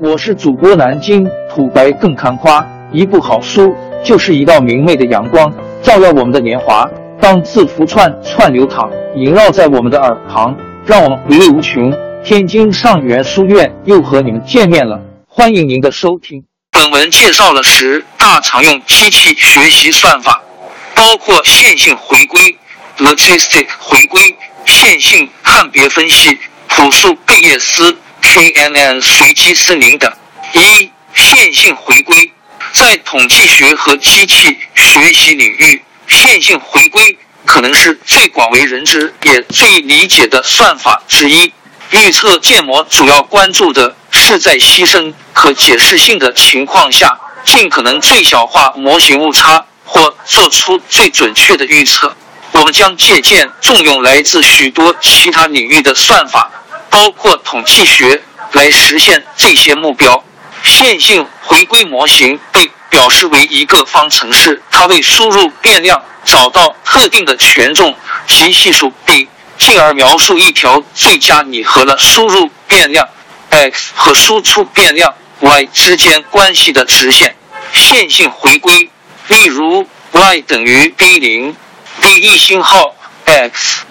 我是主播南京土白更看花，一部好书就是一道明媚的阳光，照耀我们的年华。当字符串串流淌，萦绕在我们的耳旁，让我们回味无穷。天津上元书院又和你们见面了，欢迎您的收听。本文介绍了十大常用机器学习算法，包括线性回归、logistic 回归、线性判别分析、朴素贝叶斯。KNN 随机森林等。一、线性回归，在统计学和机器学习领域，线性回归可能是最广为人知也最理解的算法之一。预测建模主要关注的是在牺牲可解释性的情况下，尽可能最小化模型误差或做出最准确的预测。我们将借鉴重用来自许多其他领域的算法。包括统计学来实现这些目标。线性回归模型被表示为一个方程式，它为输入变量找到特定的权重及系数 b，进而描述一条最佳拟合了输入变量 x 和输出变量 y 之间关系的直线。线性回归，例如 y 等于 b 零，b 一星号 x。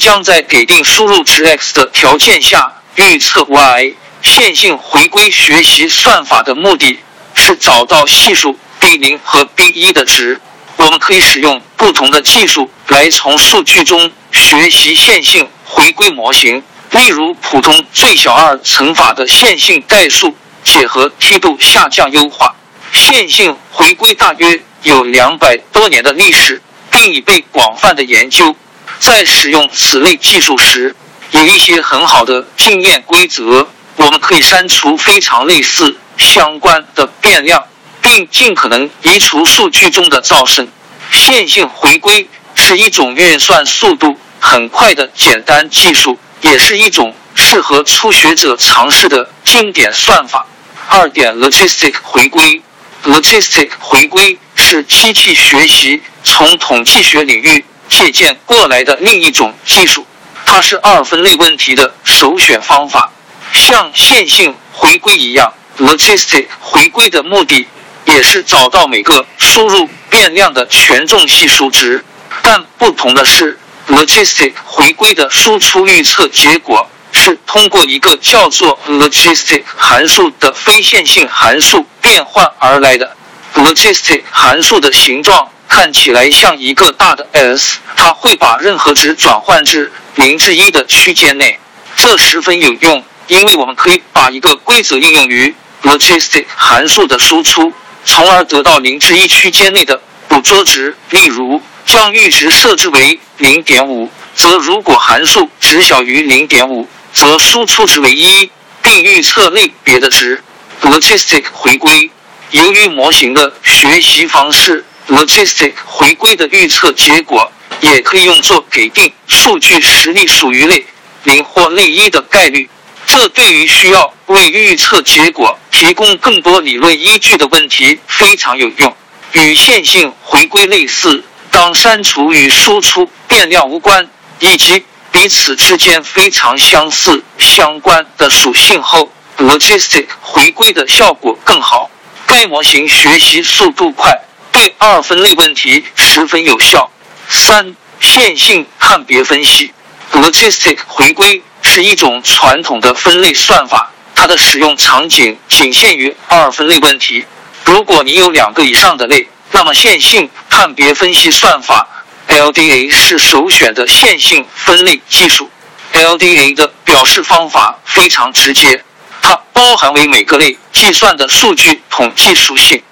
将在给定输入值 x 的条件下预测 y。线性回归学习算法的目的是找到系数 b 零和 b 一的值。我们可以使用不同的技术来从数据中学习线性回归模型，例如普通最小二乘法的线性代数解和梯度下降优化。线性回归大约有两百多年的历史，并已被广泛的研究。在使用此类技术时，有一些很好的经验规则。我们可以删除非常类似相关的变量，并尽可能移除数据中的噪声。线性回归是一种运算速度很快的简单技术，也是一种适合初学者尝试的经典算法。二点，logistic 回归。logistic 回归是机器学习从统计学领域。借鉴过来的另一种技术，它是二分类问题的首选方法。像线性回归一样，logistic 回归的目的也是找到每个输入变量的权重系数值。但不同的是，logistic 回归的输出预测结果是通过一个叫做 logistic 函数的非线性函数变换而来的。logistic 函数的形状。看起来像一个大的 S，它会把任何值转换至零至一的区间内，这十分有用，因为我们可以把一个规则应用于 logistic 函数的输出，从而得到零至一区间内的捕捉值。例如，将阈值设置为零点五，则如果函数值小于零点五，则输出值为一，并预测类别的值。logistic 回归，由于模型的学习方式。Logistic 回归的预测结果也可以用作给定数据实力属于类零或类一的概率。这对于需要为预测结果提供更多理论依据的问题非常有用。与线性回归类似，当删除与输出变量无关以及彼此之间非常相似相关的属性后，logistic 回归的效果更好。该模型学习速度快。对二分类问题十分有效。三、线性判别分析，logistic 回归是一种传统的分类算法，它的使用场景仅限于二分类问题。如果你有两个以上的类，那么线性判别分析算法 LDA 是首选的线性分类技术。LDA 的表示方法非常直接，它包含为每个类计算的数据统计属性。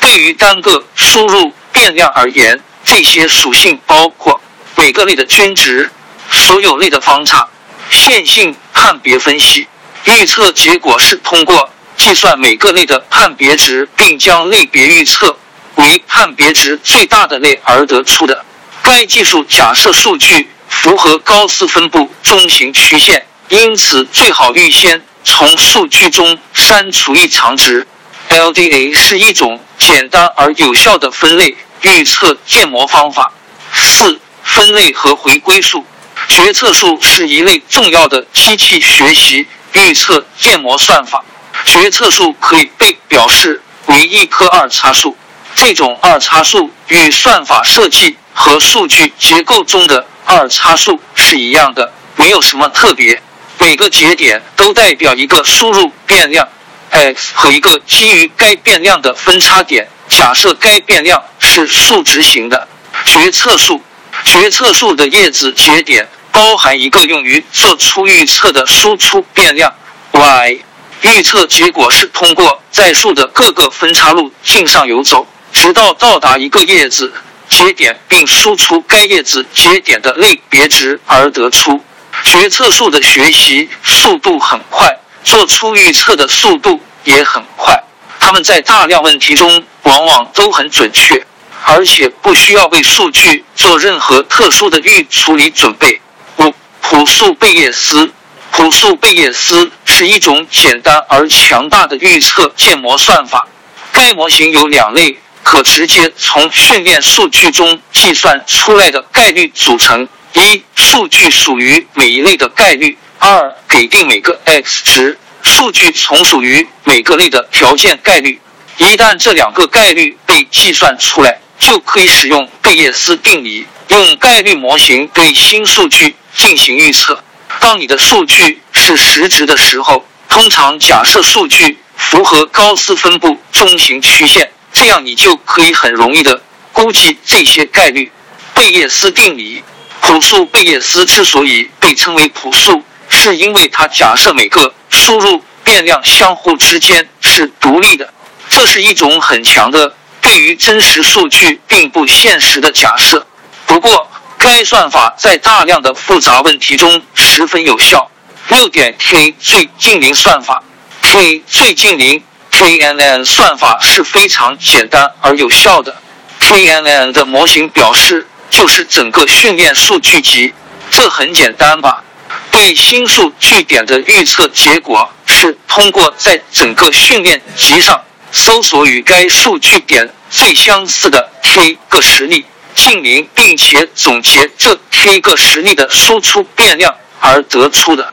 对于单个输入变量而言，这些属性包括每个类的均值、所有类的方差。线性判别分析预测结果是通过计算每个类的判别值，并将类别预测为判别值最大的类而得出的。该技术假设数据符合高斯分布中型曲线，因此最好预先从数据中删除异常值。LDA 是一种。简单而有效的分类预测建模方法。四、分类和回归数决策树是一类重要的机器学习预测建模算法。决策树可以被表示为一棵二叉树。这种二叉树与算法设计和数据结构中的二叉树是一样的，没有什么特别。每个节点都代表一个输入变量 x 和一个基于该变量的分叉点。假设该变量是数值型的决策树，决策树的叶子节点包含一个用于做出预测的输出变量 y。预测结果是通过在树的各个分叉路径上游走。直到到达一个叶子节点，并输出该叶子节点的类别值而得出。决策树的学习速度很快，做出预测的速度也很快。他们在大量问题中往往都很准确，而且不需要为数据做任何特殊的预处理准备。五、朴素贝叶斯。朴素贝叶斯是一种简单而强大的预测建模算法。该模型有两类。可直接从训练数据中计算出来的概率组成：一、数据属于每一类的概率；二、给定每个 x 值，数据从属于每个类的条件概率。一旦这两个概率被计算出来，就可以使用贝叶斯定理，用概率模型对新数据进行预测。当你的数据是实值的时候，通常假设数据符合高斯分布中型曲线。这样你就可以很容易的估计这些概率。贝叶斯定理，朴素贝叶斯之所以被称为朴素，是因为它假设每个输入变量相互之间是独立的。这是一种很强的对于真实数据并不现实的假设。不过，该算法在大量的复杂问题中十分有效。六点 K 最近邻算法，K 最近邻。KNN 算法是非常简单而有效的。KNN 的模型表示就是整个训练数据集，这很简单吧？对新数据点的预测结果是通过在整个训练集上搜索与该数据点最相似的 K 个实例，近邻，并且总结这 K 个实例的输出变量而得出的。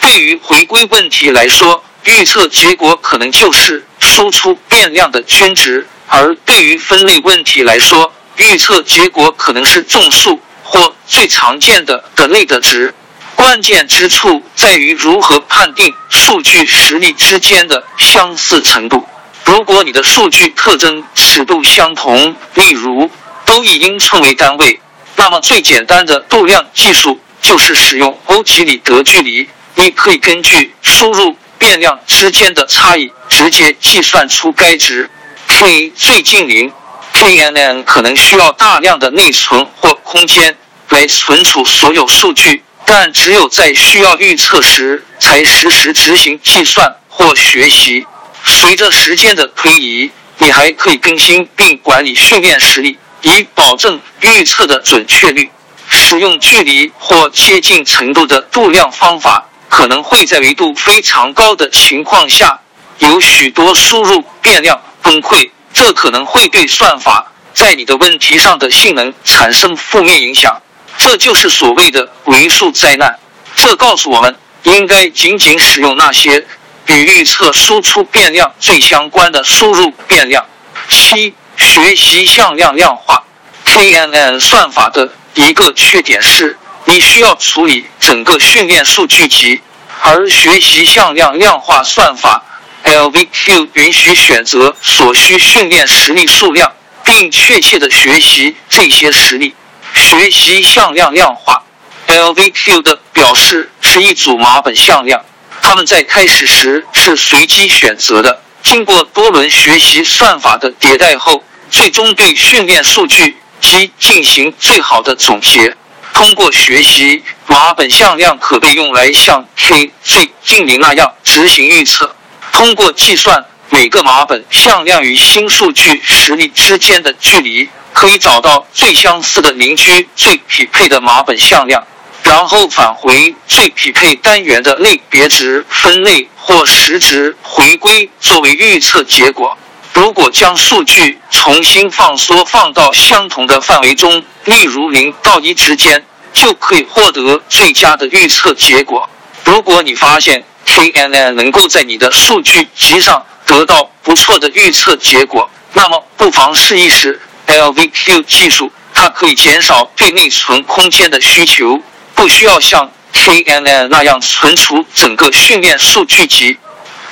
对于回归问题来说。预测结果可能就是输出变量的均值，而对于分类问题来说，预测结果可能是众数或最常见的的类的值。关键之处在于如何判定数据实例之间的相似程度。如果你的数据特征尺度相同，例如都以英寸为单位，那么最简单的度量技术就是使用欧几里得距离。你可以根据输入。变量之间的差异直接计算出该值。K 最近邻，KNN 可能需要大量的内存或空间来存储所有数据，但只有在需要预测时才实时执行计算或学习。随着时间的推移，你还可以更新并管理训练实例，以保证预测的准确率。使用距离或接近程度的度量方法。可能会在维度非常高的情况下，有许多输入变量崩溃，这可能会对算法在你的问题上的性能产生负面影响。这就是所谓的为数灾难。这告诉我们，应该仅仅使用那些与预测输出变量最相关的输入变量。七、学习向量量化 KNN 算法的一个缺点是。你需要处理整个训练数据集，而学习向量量化算法 （LVQ） 允许选择所需训练实例数量，并确切的学习这些实例。学习向量量化 （LVQ） 的表示是一组码本向量，它们在开始时是随机选择的，经过多轮学习算法的迭代后，最终对训练数据集进行最好的总结。通过学习码本向量，可被用来像 K 最近邻那样执行预测。通过计算每个码本向量与新数据实例之间的距离，可以找到最相似的邻居、最匹配的码本向量，然后返回最匹配单元的类别值分类或时值回归作为预测结果。如果将数据重新放缩放到相同的范围中，例如零到一之间，就可以获得最佳的预测结果。如果你发现 KNN 能够在你的数据集上得到不错的预测结果，那么不妨试一试 LVQ 技术。它可以减少对内存空间的需求，不需要像 KNN 那样存储整个训练数据集。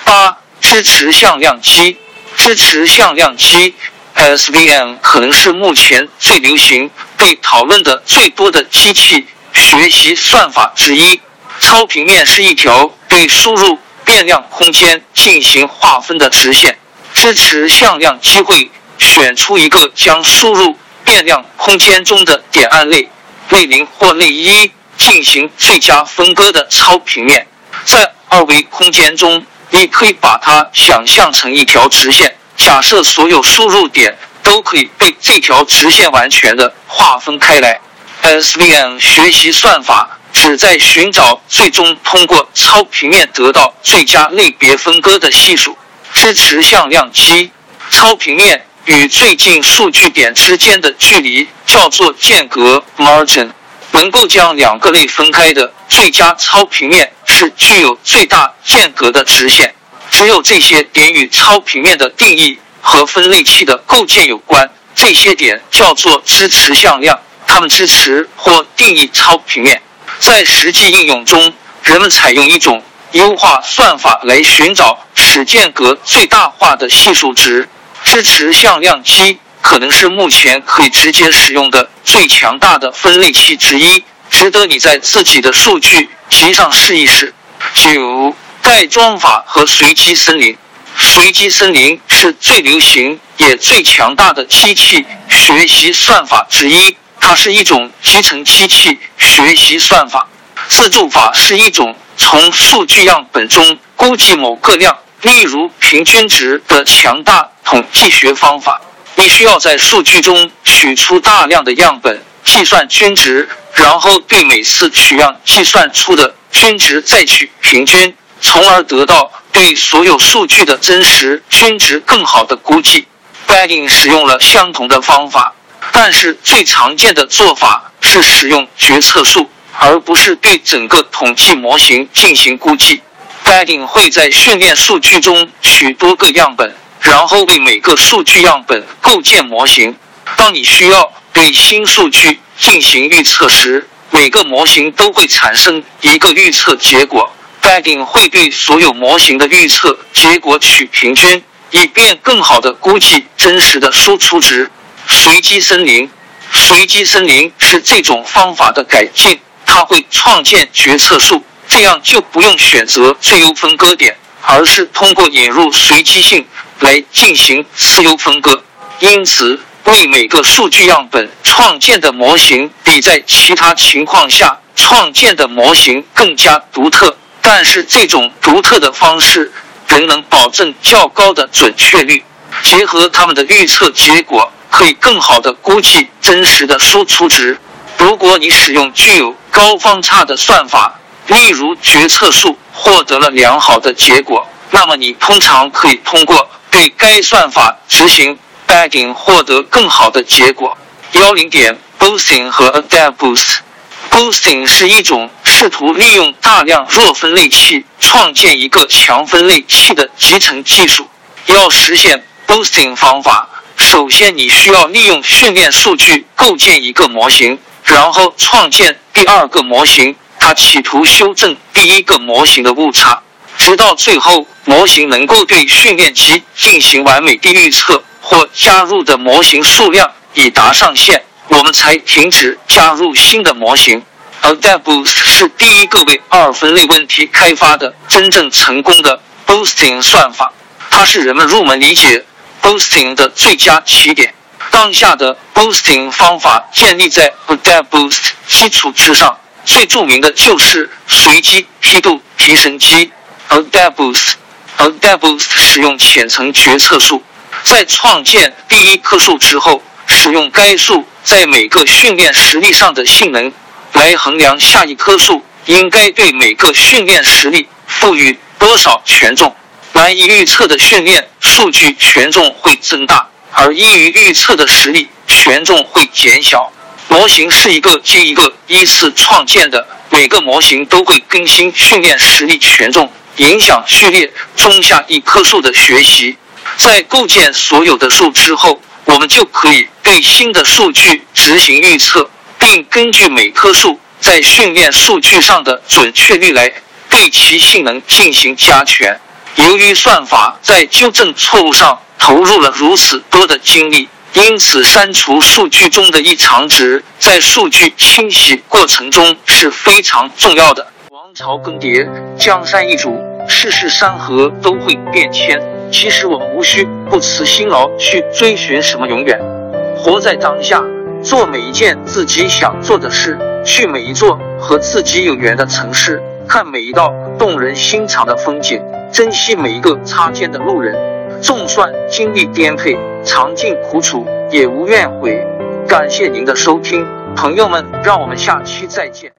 八、支持向量机，支持向量机 SVM 可能是目前最流行、被讨论的最多的机器学习算法之一。超平面是一条对输入变量空间进行划分的直线，支持向量机会选出一个将输入。变量空间中的点按类类零或类一进行最佳分割的超平面，在二维空间中，你可以把它想象成一条直线。假设所有输入点都可以被这条直线完全的划分开来。SVM 学习算法旨在寻找最终通过超平面得到最佳类别分割的系数，支持向量机超平面。与最近数据点之间的距离叫做间隔 （margin），能够将两个类分开的最佳超平面是具有最大间隔的直线。只有这些点与超平面的定义和分类器的构建有关。这些点叫做支持向量，它们支持或定义超平面。在实际应用中，人们采用一种优化算法来寻找使间隔最大化的系数值。支持向量机可能是目前可以直接使用的最强大的分类器之一，值得你在自己的数据集上试一试。九袋装法和随机森林，随机森林是最流行也最强大的机器学习算法之一，它是一种集成机器学习算法。自助法是一种从数据样本中估计某个量。例如平均值的强大统计学方法，你需要在数据中取出大量的样本，计算均值，然后对每次取样计算出的均值再取平均，从而得到对所有数据的真实均值更好的估计。Bagging 使用了相同的方法，但是最常见的做法是使用决策树，而不是对整个统计模型进行估计。袋定会在训练数据中取多个样本，然后为每个数据样本构建模型。当你需要对新数据进行预测时，每个模型都会产生一个预测结果。袋定会对所有模型的预测结果取平均，以便更好的估计真实的输出值。随机森林，随机森林是这种方法的改进，它会创建决策树。这样就不用选择最优分割点，而是通过引入随机性来进行次优分割。因此，为每个数据样本创建的模型比在其他情况下创建的模型更加独特。但是，这种独特的方式仍能保证较高的准确率。结合他们的预测结果，可以更好的估计真实的输出值。如果你使用具有高方差的算法，例如决策树获得了良好的结果，那么你通常可以通过对该算法执行 bagging 获得更好的结果。幺零点 boosting 和 adapt boost。boosting 是一种试图利用大量弱分类器创建一个强分类器的集成技术。要实现 boosting 方法，首先你需要利用训练数据构建一个模型，然后创建第二个模型。企图修正第一个模型的误差，直到最后模型能够对训练集进行完美的预测，或加入的模型数量已达上限，我们才停止加入新的模型。而 DeBoost 是第一个为二分类问题开发的真正成功的 boosting 算法，它是人们入门理解 boosting 的最佳起点。当下的 boosting 方法建立在 DeBoost 基础之上。最著名的就是随机梯度提升机 Adaboost。Adaboost 使用浅层决策树，在创建第一棵树之后，使用该树在每个训练实例上的性能来衡量下一棵树应该对每个训练实例赋予多少权重。难以预测的训练数据权重会增大，而易于预测的实例权重会减小。模型是一个接一个依次创建的，每个模型都会更新训练实例权重，影响序列中下一棵树的学习。在构建所有的树之后，我们就可以对新的数据执行预测，并根据每棵树在训练数据上的准确率来对其性能进行加权。由于算法在纠正错误上投入了如此多的精力，因此删除数据中的异常值在数据清洗过程中是非常重要的。王朝更迭，江山易主，世事山河都会变迁。其实我们无需不辞辛劳去追寻什么永远，活在当下，做每一件自己想做的事，去每一座和自己有缘的城市，看每一道动人心肠的风景，珍惜每一个擦肩的路人。纵算经历颠沛，尝尽苦楚，也无怨悔。感谢您的收听，朋友们，让我们下期再见。